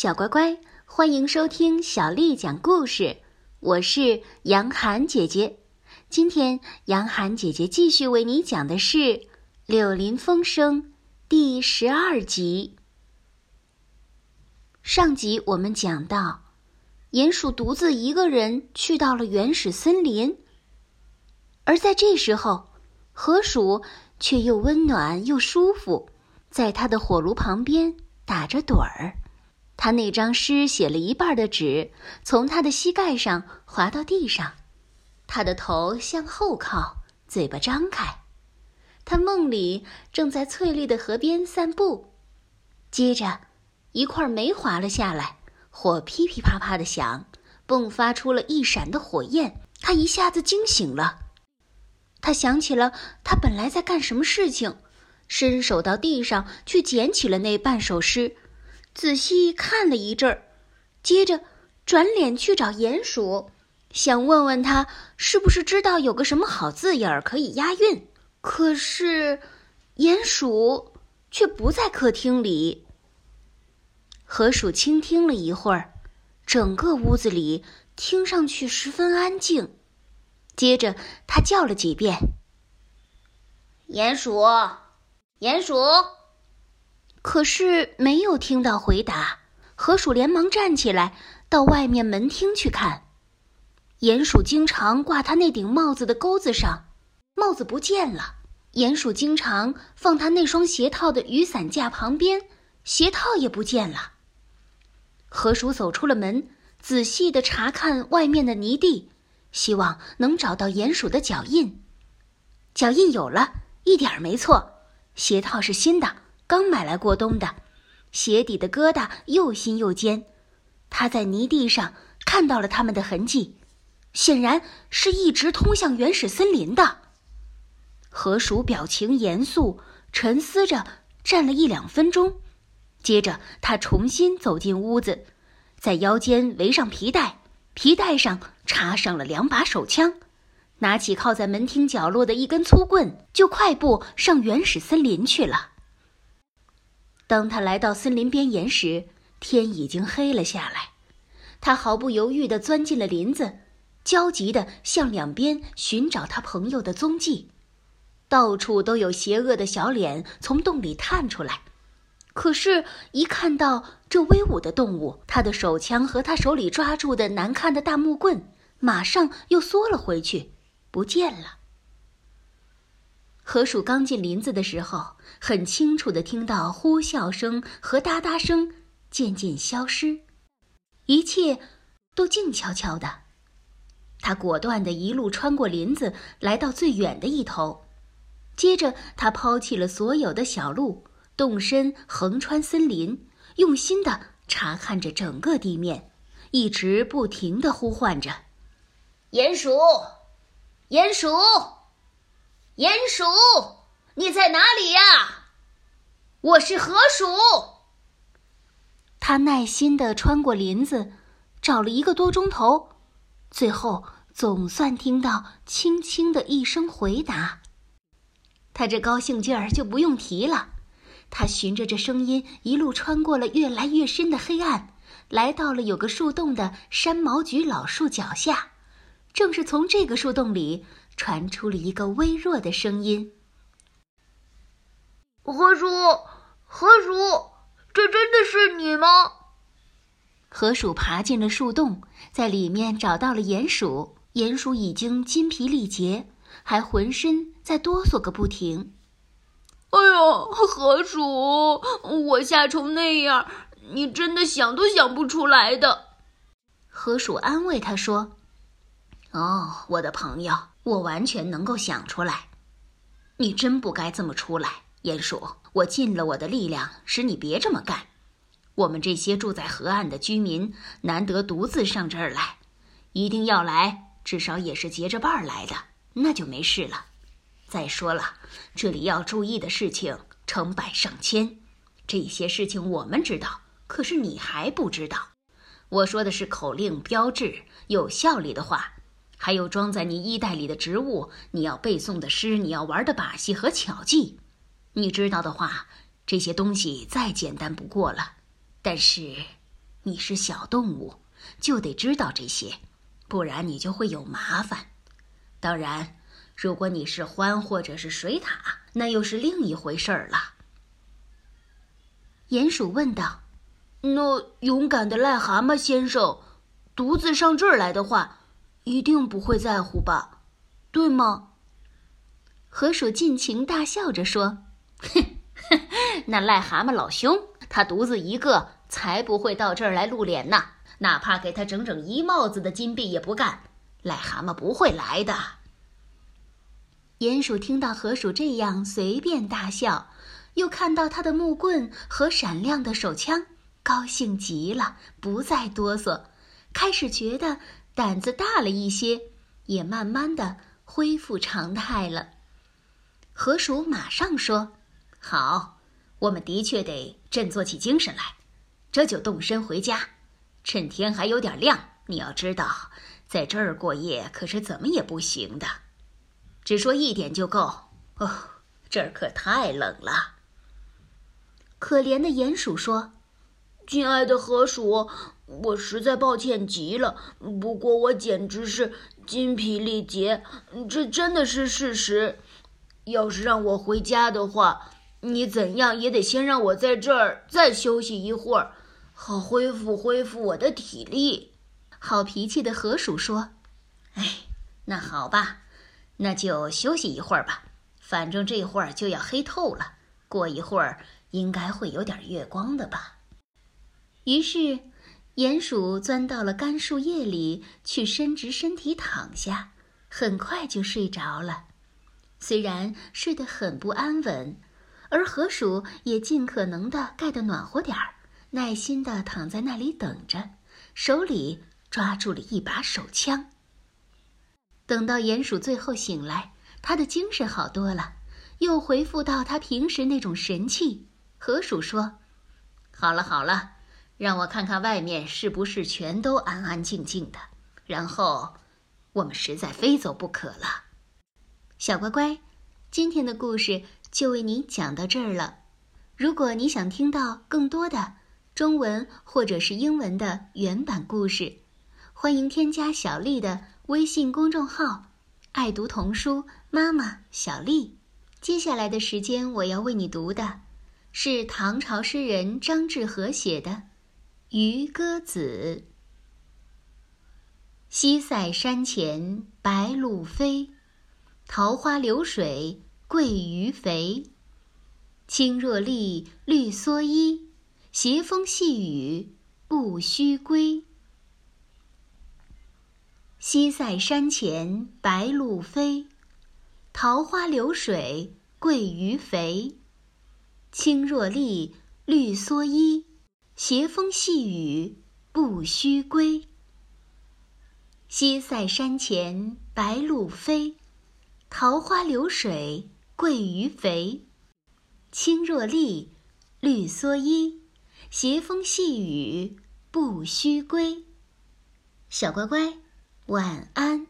小乖乖，欢迎收听小丽讲故事。我是杨涵姐姐。今天，杨涵姐姐继续为你讲的是《柳林风声》第十二集。上集我们讲到，鼹鼠独自一个人去到了原始森林，而在这时候，河鼠却又温暖又舒服，在他的火炉旁边打着盹儿。他那张诗写了一半的纸从他的膝盖上滑到地上，他的头向后靠，嘴巴张开。他梦里正在翠绿的河边散步，接着，一块煤滑了下来，火噼噼啪啪的响，迸发出了一闪的火焰。他一下子惊醒了，他想起了他本来在干什么事情，伸手到地上去捡起了那半首诗。仔细看了一阵儿，接着转脸去找鼹鼠，想问问他是不是知道有个什么好字眼儿可以押韵。可是，鼹鼠却不在客厅里。河鼠倾听了一会儿，整个屋子里听上去十分安静。接着，他叫了几遍：“鼹鼠，鼹鼠。”可是没有听到回答，河鼠连忙站起来，到外面门厅去看。鼹鼠经常挂他那顶帽子的钩子上，帽子不见了；鼹鼠经常放他那双鞋套的雨伞架旁边，鞋套也不见了。河鼠走出了门，仔细的查看外面的泥地，希望能找到鼹鼠的脚印。脚印有了，一点儿没错，鞋套是新的。刚买来过冬的，鞋底的疙瘩又新又尖。他在泥地上看到了他们的痕迹，显然是一直通向原始森林的。河鼠表情严肃，沉思着，站了一两分钟。接着，他重新走进屋子，在腰间围上皮带，皮带上插上了两把手枪，拿起靠在门厅角落的一根粗棍，就快步上原始森林去了。当他来到森林边沿时，天已经黑了下来。他毫不犹豫地钻进了林子，焦急地向两边寻找他朋友的踪迹。到处都有邪恶的小脸从洞里探出来，可是，一看到这威武的动物，他的手枪和他手里抓住的难看的大木棍，马上又缩了回去，不见了。河鼠刚进林子的时候，很清楚的听到呼啸声和哒哒声渐渐消失，一切都静悄悄的。他果断的一路穿过林子，来到最远的一头，接着他抛弃了所有的小路，动身横穿森林，用心的查看着整个地面，一直不停的呼唤着：“鼹鼠，鼹鼠。”鼹鼠，你在哪里呀？我是河鼠。他耐心的穿过林子，找了一个多钟头，最后总算听到轻轻的一声回答。他这高兴劲儿就不用提了。他循着这声音一路穿过了越来越深的黑暗，来到了有个树洞的山毛榉老树脚下。正是从这个树洞里。传出了一个微弱的声音：“河鼠，河鼠，这真的是你吗？”河鼠爬进了树洞，在里面找到了鼹鼠。鼹鼠已经筋疲力竭，还浑身在哆嗦个不停。“哎呦，河鼠，我吓成那样，你真的想都想不出来的。”河鼠安慰他说：“哦，我的朋友。”我完全能够想出来，你真不该这么出来，鼹鼠。我尽了我的力量，使你别这么干。我们这些住在河岸的居民，难得独自上这儿来，一定要来，至少也是结着伴儿来的，那就没事了。再说了，这里要注意的事情成百上千，这些事情我们知道，可是你还不知道。我说的是口令、标志、有效力的话。还有装在你衣袋里的植物，你要背诵的诗，你要玩的把戏和巧技，你知道的话，这些东西再简单不过了。但是，你是小动物，就得知道这些，不然你就会有麻烦。当然，如果你是獾或者是水獭，那又是另一回事儿了。鼹鼠问道：“那勇敢的癞蛤蟆先生，独自上这儿来的话，一定不会在乎吧？对吗？”河鼠尽情大笑着说：“哼，那癞蛤蟆老兄，他独自一个，才不会到这儿来露脸呢。哪怕给他整整一帽子的金币也不干。癞蛤蟆不会来的。”鼹鼠听到河鼠这样随便大笑。又看到他的木棍和闪亮的手枪，高兴极了，不再哆嗦，开始觉得胆子大了一些，也慢慢的恢复常态了。河鼠马上说：“好，我们的确得振作起精神来，这就动身回家，趁天还有点亮。你要知道，在这儿过夜可是怎么也不行的。只说一点就够哦，这儿可太冷了。”可怜的鼹鼠说：“亲爱的河鼠，我实在抱歉极了。不过我简直是筋疲力竭，这真的是事实。要是让我回家的话，你怎样也得先让我在这儿再休息一会儿，好恢复恢复我的体力。”好脾气的河鼠说：“哎，那好吧，那就休息一会儿吧。反正这会儿就要黑透了，过一会儿。”应该会有点月光的吧。于是，鼹鼠钻到了干树叶里去伸直身体躺下，很快就睡着了。虽然睡得很不安稳，而河鼠也尽可能的盖得暖和点儿，耐心的躺在那里等着，手里抓住了一把手枪。等到鼹鼠最后醒来，他的精神好多了，又恢复到他平时那种神气。河鼠说：“好了好了，让我看看外面是不是全都安安静静的。然后，我们实在非走不可了。”小乖乖，今天的故事就为你讲到这儿了。如果你想听到更多的中文或者是英文的原版故事，欢迎添加小丽的微信公众号“爱读童书妈妈小丽”。接下来的时间，我要为你读的。是唐朝诗人张志和写的《渔歌子》：西塞山前白鹭飞，桃花流水鳜鱼肥。青箬笠，绿蓑衣，斜风细雨不须归。西塞山前白鹭飞，桃花流水鳜鱼肥。青箬笠，绿蓑衣，斜风细雨不须归。西塞山前白鹭飞，桃花流水鳜鱼肥。青箬笠，绿蓑衣，斜风细雨不须归。小乖乖，晚安。